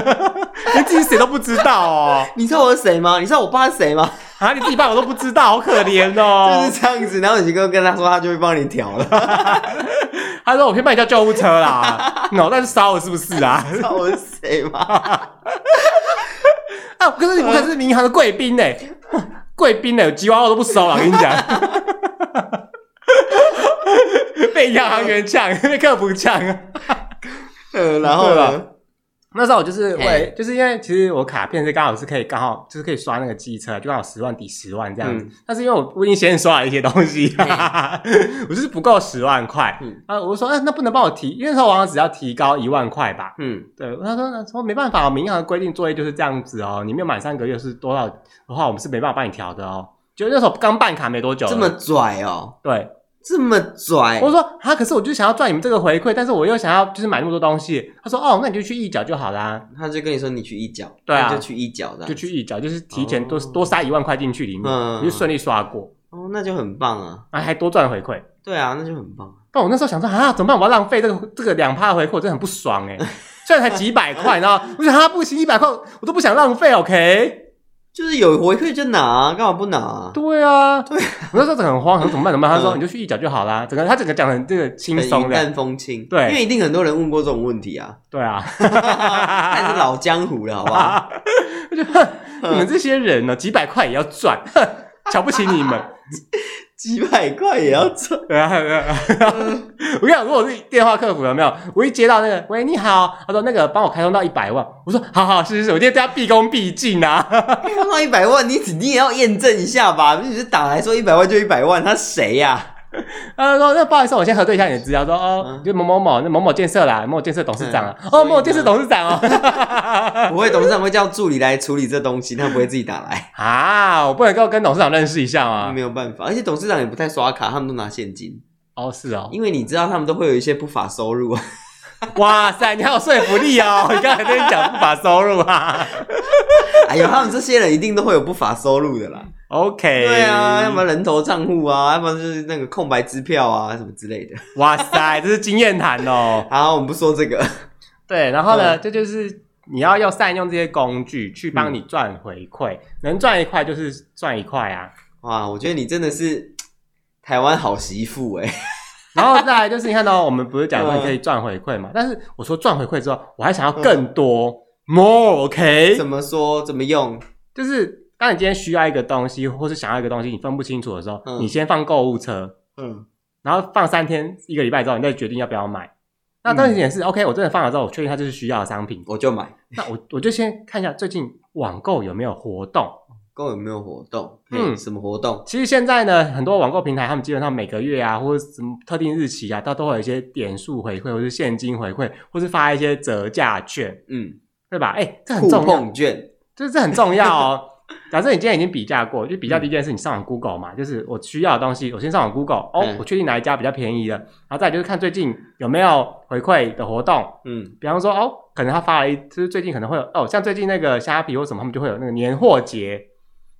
你自己谁都不知道哦。你知道我是谁吗？你知道我爸是谁吗？啊，你自己爸我都不知道，好可怜哦。就是这样子，然后你哥跟他说，他就会帮你调了。他说我可以帮你叫救护车啦，脑袋是烧了是不是啊？知道我是谁吗？啊，可是你不可是民航的贵宾呢。贵宾的吉娃娃都不收了，我跟你讲，被银行员呛，被客服呛。呃，然后呢？那时候我就是为就是因为其实我卡片是刚好是可以刚好就是可以刷那个机车，就刚好十万抵十万这样子。嗯、但是因为我我已经先刷了一些东西，Hey. 我就是不够十万块。嗯、啊，我就说，哎、欸，那不能帮我提，因为那时候我好像只要提高一万块吧。嗯，对。他说，他说没办法，我们银行的规定作业就是这样子哦。你没有满三个月是多少的话，我们是没办法帮你调的哦。就那时候刚办卡没多久，这么拽哦。对。这么拽，我说啊，可是我就想要赚你们这个回馈，但是我又想要就是买那么多东西。他说哦，那你就去一角就好啦。他就跟你说你去一角，对啊，就去一角的，就去一角，就是提前多多塞一万块进去里面，你就顺利刷过。哦，那就很棒啊，啊还多赚回馈。对啊，那就很棒。但我那时候想说啊，怎么办？我要浪费这个这个两趴的回馈，我真的很不爽哎。虽然才几百块，然后我想啊，不行，一百块我都不想浪费，OK。就是有回馈就拿，干嘛不拿？对啊，对，我那时候很慌，说怎么办？怎么办？他说你就去一脚就好啦。整个他整个讲的这个轻松，云淡风轻。对，因为一定很多人问过这种问题啊。对啊，还是老江湖了，好不好？我觉得 你们这些人呢，几百块也要赚，瞧不起你们。几百块也要做，对啊，对啊。我跟你讲，如果我是电话客服，有没有？我一接到那个，喂，你好，他说那个帮我开通到一百万，我说好好，是是是，我今天对他毕恭毕敬啊。开通到一百万，你你也要验证一下吧？你是打来说一百万就一百万，他谁呀、啊？他说：“那不好意思，我先核对一下你的资料。说哦，就某某某，那某某建设啦，某某建设董事长啊。哦，某某建设董事长哦。不会，董事长会叫助理来处理这东西，他不会自己打来啊。我不能够跟董事长认识一下吗？没有办法，而且董事长也不太刷卡，他们都拿现金。哦，是哦，因为你知道他们都会有一些不法收入。哇塞，你好有说服力哦！你刚才跟你讲不法收入啊？哎呦，他们这些人一定都会有不法收入的啦。” OK，对啊，要么人头账户啊，要不然就是那个空白支票啊，什么之类的。哇塞，这是经验谈哦。好，我们不说这个。对，然后呢，这就是你要要善用这些工具去帮你赚回馈，能赚一块就是赚一块啊。哇，我觉得你真的是台湾好媳妇哎。然后再来就是你看到我们不是讲说你可以赚回馈嘛？但是我说赚回馈之后，我还想要更多，more，OK？怎么说？怎么用？就是。当你今天需要一个东西，或是想要一个东西，你分不清楚的时候，嗯、你先放购物车，嗯，然后放三天、一个礼拜之后，你再决定要不要买。那当然也是、嗯、OK，我真的放了之后，我确定它就是需要的商品，我就买。那我我就先看一下最近网购有没有活动，购有没有活动？嗯，什么活动？其实现在呢，很多网购平台他们基本上每个月啊，或者什么特定日期啊，它都会有一些点数回馈，或是现金回馈，或是发一些折价券，嗯，对吧？哎、欸，这很重要，券，就是这很重要哦。假设你今天已经比价过，就比较第一件事，你上网 Google 嘛，嗯、就是我需要的东西，我先上网 Google，哦，嗯、我确定哪一家比较便宜的，然后再就是看最近有没有回馈的活动，嗯，比方说哦，可能他发了一，就是最近可能会有哦，像最近那个虾皮或什么，他们就会有那个年货节，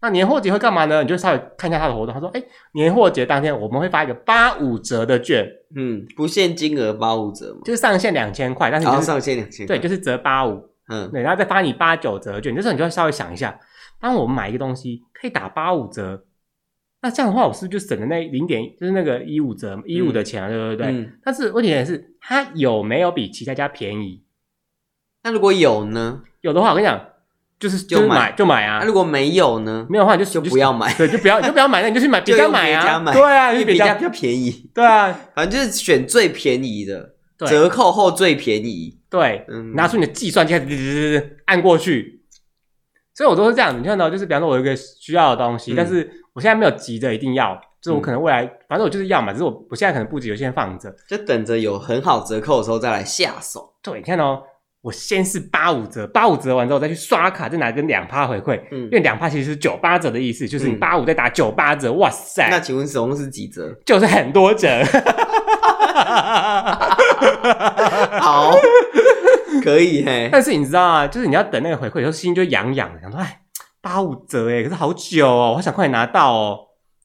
那年货节会干嘛呢？你就稍微看一下他的活动，他说，哎，年货节当天我们会发一个八五折的券，嗯，不限金额八五折嘛，就是上限两千块，但是、就是、上限两千，对，就是折八五，嗯，对，然后再发你八九折券，这时候你就要稍微想一下。当我们买一个东西可以打八五折，那这样的话，我是不是就省了那零点，就是那个一五折一五的钱啊？对不对？嗯、但是问题是，它有没有比其他家便宜？那如果有呢？有的话，我跟你讲，就是就买就买啊。那如果没有呢？没有的话就就不要买，对，就不要就不要买，那你就去买 别家买啊。对啊，因为别家比较便宜。对啊，反正就是选最便宜的，折扣后最便宜。对，嗯、拿出你的计算机，按过去。所以我都是这样，你看到就是，比方说，我有一个需要的东西，嗯、但是我现在没有急着一定要，就是我可能未来，嗯、反正我就是要嘛，只是我我现在可能不急，我先放着，就等着有很好折扣的时候再来下手。对，你看到我先是八五折，八五折完之后再去刷卡，再拿一个两趴回馈，嗯，因为两趴其实是九八折的意思，就是你八五再打九八折，嗯、哇塞！那请问总共是几折？就是很多折。好。可以嘿，但是你知道啊，就是你要等那个回馈，有时候心就痒痒的，想说，哎，八五折哎，可是好久哦，我想快点拿到哦。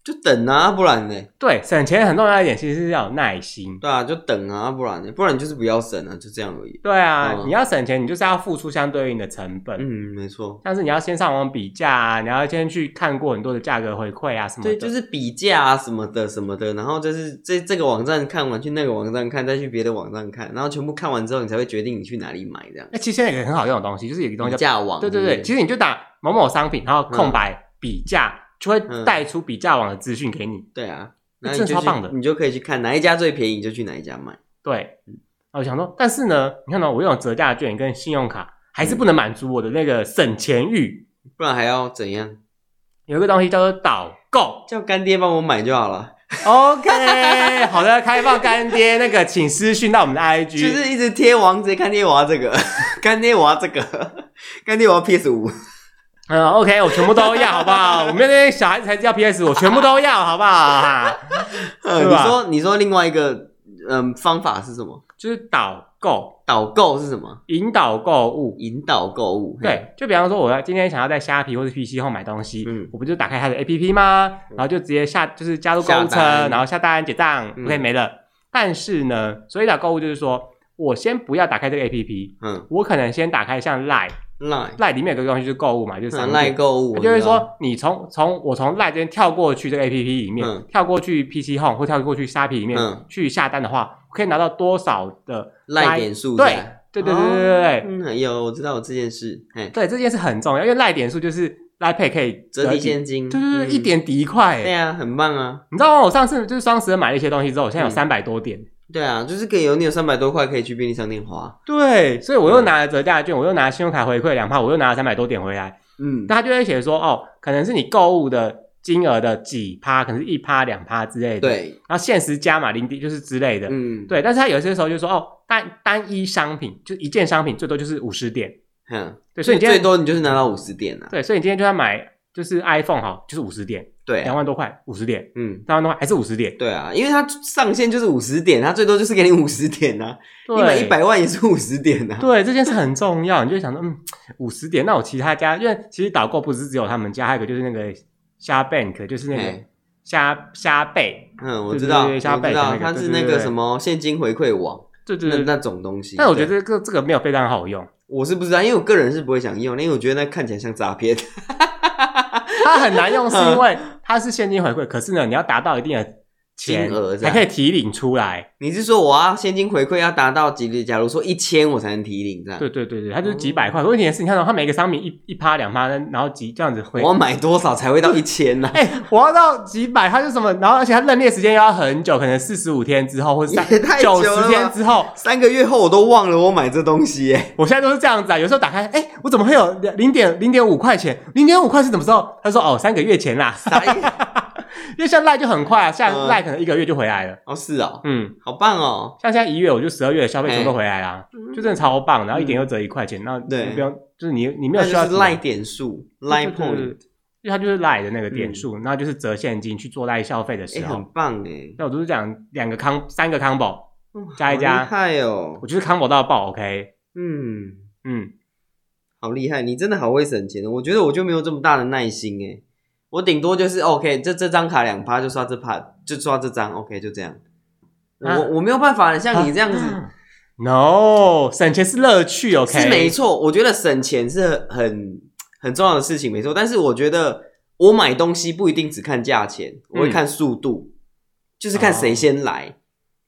就等啊，不然呢？对，省钱很重要一点，其实是要有耐心。对啊，就等啊，不然呢？不然你就是不要省啊，就这样而已。对啊，嗯、你要省钱，你就是要付出相对应的成本。嗯，没错。但是你要先上网比价啊，你要先去看过很多的价格回馈啊什么的。对，就是比价啊什么的什么的，然后就是这这个网站看完，去那个网站看，再去别的网站看，然后全部看完之后，你才会决定你去哪里买这样。那其实现在有个很好用的东西，就是有一个东西叫价网。对对对，其实你就打某某商品，然后空白、嗯、比价。就会带出比价网的资讯给你。对啊，那真的超棒的，你就可以去看哪一家最便宜，就去哪一家买。对，我想说，但是呢，你看到我用折价券跟信用卡，还是不能满足我的那个省钱欲，不然还要怎样？有一个东西叫做导购，叫干爹帮我买就好了。OK，好的，开放干爹那个，请私讯到我们的 IG，就是一直贴王子干爹我要 这个，干爹我要这个，干爹我要 PS 五。嗯，OK，我全部都要，好不好？我们那些小孩子才叫 PS，我全部都要，好不好？呃，你说，你说另外一个，嗯，方法是什么？就是导购，导购是什么？引导购物，引导购物。对，就比方说，我要今天想要在虾皮或者 PC 后买东西，嗯，我不就打开它的 APP 吗？然后就直接下，就是加入购物车，然后下单结账，OK，没了。但是呢，所以导购物就是说我先不要打开这个 APP，嗯，我可能先打开像 Line。赖赖里面有个东西就是购物嘛，就是赖购物，就是说你从从我从赖这边跳过去这个 A P P 里面，跳过去 P C Home 或跳过去虾皮里面去下单的话，可以拿到多少的赖点数？对对对对对对，嗯，有我知道这件事，对这件事很重要，因为赖点数就是赖 Pay 可以折抵现金，对对对，一点抵一块，对啊，很棒啊！你知道吗？我上次就是双十二买了一些东西之后，我现在有三百多点。对啊，就是可以有你有三百多块可以去便利商店花。对，所以我又拿了折价券，嗯、我又拿信用卡回馈两趴，我又拿了三百多点回来。嗯，那他就会写说，哦，可能是你购物的金额的几趴，可能是一趴两趴之类的。对，然后限时加码零点就是之类的。嗯，对，但是他有些时候就说，哦，单单一商品就一件商品最多就是五十点。嗯，对，所以你今天最多你就是拿到五十点啊。对，所以你今天就要买就是 iPhone 哈，就是五十点。对，两万多块，五十点，嗯，两万多块还是五十点，对啊，因为它上限就是五十点，它最多就是给你五十点啊，你买一百万也是五十点啊，对，这件事很重要，你就想说，嗯，五十点，那我其他家，因为其实导购不是只有他们家，还有一个就是那个虾 bank，就是那个虾虾贝，嗯，我知道，虾贝，它是那个什么现金回馈网，对对对，那种东西，但我觉得这个这个没有非常好用，我是不知道，因为我个人是不会想用，因为我觉得那看起来像诈骗。它很难用，是因为它是现金回馈，可是呢，你要达到一定的钱额还可以提领出来。你是说我要现金回馈要达到几率？假如说一千，我才能提领，这样？对对对对，它就是几百块。问题是，你看到它每个商品一一趴两趴，然后几这样子回。我要买多少才会到一千呢？哎，我要到几百，它是什么？然后而且它认列时间要很久，可能四十五天之后，或者三 九十天之后，三个月后我都忘了我买这东西。哎，我现在都是这样子啊。有时候打开，哎，我怎么会有零点零点五块钱？零点五块是什么时候？他说哦，三个月前啦。因为像赖就很快啊，像赖可能一个月就回来了。哦，是哦，嗯，好棒哦。像现在一月，我就十二月的消费全都回来啦，就真的超棒。然后一点又折一块钱，那对，不用，就是你你没有需要赖点数，赖 point，因为它就是 LINE 的那个点数，然后就是折现金去做赖消费的时候，很棒哎。那我都是讲两个 com 三个 combo 加一加，厉害哦！我就是 combo 到爆，OK。嗯嗯，好厉害，你真的好会省钱。我觉得我就没有这么大的耐心哎，我顶多就是 OK，这这张卡两趴就刷这趴，就刷这张 OK，就这样。我我没有办法像你这样子。No，省钱是乐趣，OK？是没错，我觉得省钱是很很重要的事情，没错。但是我觉得我买东西不一定只看价钱，我会看速度，嗯、就是看谁先来。哦、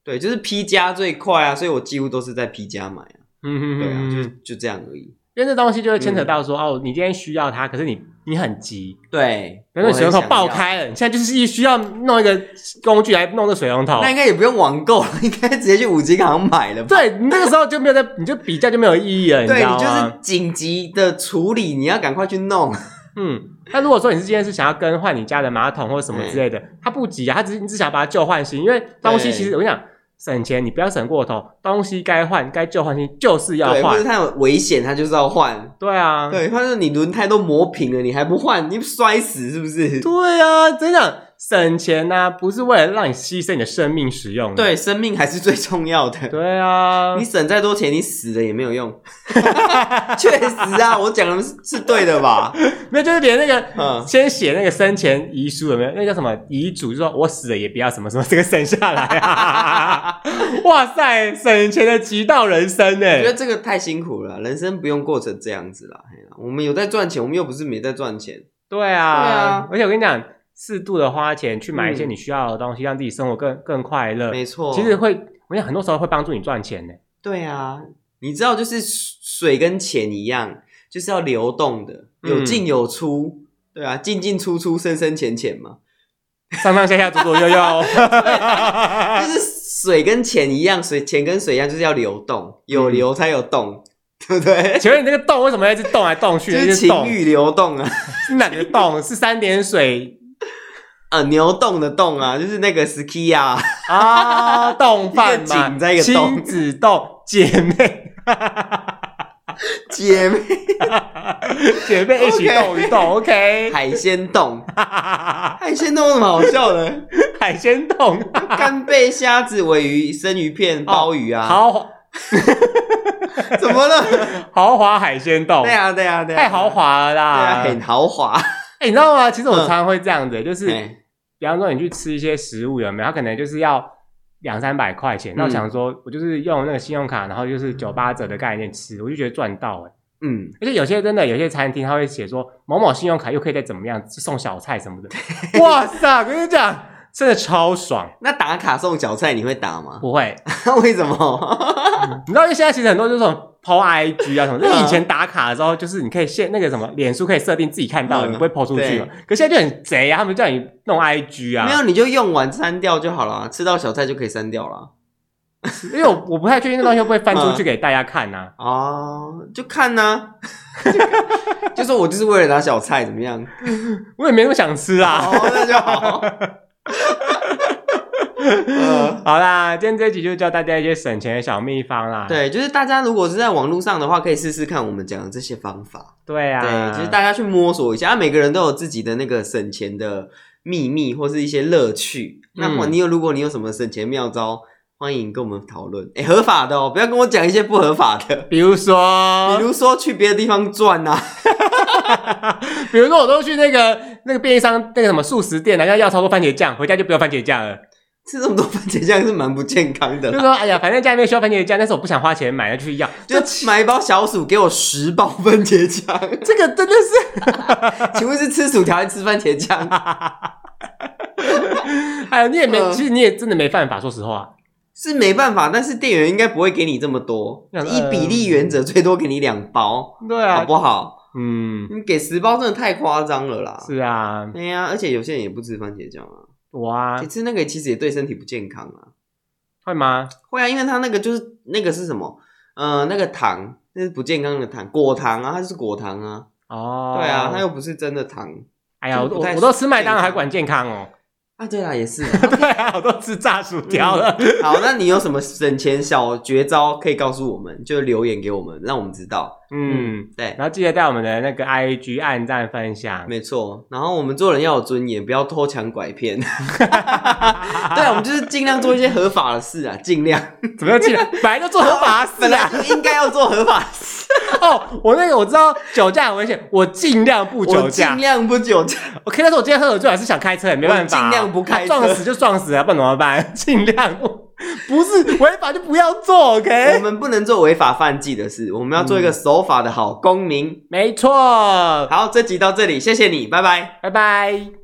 对，就是 P 加最快啊，所以我几乎都是在 P 加买啊。嗯哼，哼，对啊，就就这样而已。因为这东西就会牵扯到说，嗯、哦，你今天需要它，可是你你很急，对，比如说水龙头爆开了，你现在就是需要弄一个工具来弄这水龙头，那应该也不用网购了，应该直接去五金行买了吧？对，你那个时候就没有在，你就比较就没有意义了？对，你就是紧急的处理，你要赶快去弄。嗯，那如果说你是今天是想要更换你家的马桶或者什么之类的，它不急啊，它只是你只想把它旧换新，因为东西其实我跟你讲。省钱，你不要省过头。东西该换，该旧换新，就是要换。对，或者它有危险，它就是要换。对啊，对，或者你轮胎都磨平了，你还不换，你摔死是不是？对啊，真的。省钱呐、啊，不是为了让你牺牲你的生命使用的。对，生命还是最重要的。对啊，你省再多钱，你死了也没有用。确实啊，我讲的是是对的吧？没有，就是连那个，嗯，先写那个生前遗书有没有？那个、叫什么遗嘱？就说我死了也不要什么什么，这个省下来啊！哇塞，省钱的极道人生呢？我觉得这个太辛苦了，人生不用过成这样子啦。我们有在赚钱，我们又不是没在赚钱。对啊，对啊，而且我跟你讲。适度的花钱去买一些你需要的东西，嗯、让自己生活更更快乐。没错，其实会，我想很多时候会帮助你赚钱呢。对啊，你知道，就是水跟钱一样，就是要流动的，有进有出。嗯、对啊，进进出出，深深浅浅嘛，上上下下，左左右右。就是水跟钱一样，水钱跟水一样，就是要流动，有流才有动，对不对？请问你那个动为什么要一直动来动去？就是情欲流动啊，是哪个动？是三点水。呃，牛洞的洞啊，就是那个 ski 啊，啊，洞饭嘛，在一个亲子洞，姐妹，姐妹，姐妹一起动一动，OK，海鲜洞，海鲜洞有什么好笑的？海鲜洞，干贝、虾子、尾鱼、生鱼片、鲍鱼啊，豪，怎么了？豪华海鲜洞，对啊，对啊，对啊，太豪华了啦，对啊，很豪华。哎，你知道吗？其实我常常会这样子，就是。比方说，你去吃一些食物有没有？他可能就是要两三百块钱。那、嗯、我想说，我就是用那个信用卡，然后就是九八折的概念吃，我就觉得赚到哎。嗯，而且有些真的有些餐厅他会写说某某信用卡又可以再怎么样送小菜什么的。哇塞，我跟你讲，真的超爽。那打卡送小菜你会打吗？不会，为什么？你知道，因为现在其实很多就是这种。PO IG 啊什么？就以前打卡的时候，就是你可以现那个什么，脸书可以设定自己看到，你不会 PO 出去嘛。可现在就很贼啊，他们叫你弄 IG 啊。没有，你就用完删掉就好了，吃到小菜就可以删掉了。因为我我不太确定那东西会不会翻出去给大家看呐。哦，就看呐，就说我就是为了拿小菜怎么样？我也没那么想吃啊。那就好。呃，好啦，今天这一集就教大家一些省钱的小秘方啦。对，就是大家如果是在网络上的话，可以试试看我们讲的这些方法。对啊，对，就是大家去摸索一下，每个人都有自己的那个省钱的秘密或是一些乐趣。嗯、那你有，如果你有什么省钱妙招，欢迎跟我们讨论。哎，合法的哦，不要跟我讲一些不合法的，比如说，比如说去别的地方赚啊。比如说，我都去那个那个便利商那个什么素食店，人家要超过番茄酱，回家就不要番茄酱了。吃这么多番茄酱是蛮不健康的。就说哎呀，反正家里面需要番茄酱，但是我不想花钱买，要去要，就买一包小薯，给我十包番茄酱。这个真的是，请问是吃薯条还是吃番茄酱？哎呀，你也没，呃、其实你也真的没办法，说实话是没办法。但是店员应该不会给你这么多，以比例原则，最多给你两包，对啊，好不好？嗯，你给十包真的太夸张了啦。是啊，对呀，而且有些人也不吃番茄酱啊。哇，其实那个其实也对身体不健康啊，会吗？会啊，因为它那个就是那个是什么？呃，那个糖，那是不健康的糖，果糖啊，它就是果糖啊。哦，对啊，它又不是真的糖。哎呀，我我都吃麦当劳还管健康哦。啊，对啊，也是。对啊，我都吃炸薯条了。嗯。好，那你有什么省钱小绝招可以告诉我们？就留言给我们，让我们知道。嗯，对。然后记得在我们的那个 IG 按赞分享。没错。然后我们做人要有尊严，不要偷抢拐骗。对啊，我们就是尽量做一些合法的事啊，尽量。怎么样尽量？本来就做合法的事啊，就应该要做合法的事。哦，我那个我知道酒驾很危险，我尽量不酒驾，尽量不酒驾。OK，但是我今天喝了酒，还是想开车，也没办法，尽量不开车，撞死就撞死啊，不然怎么办？尽量不，不是违法就不要做。OK，我们不能做违法犯纪的事，我们要做一个守法的好公民。嗯、没错。好，这集到这里，谢谢你，拜拜，拜拜。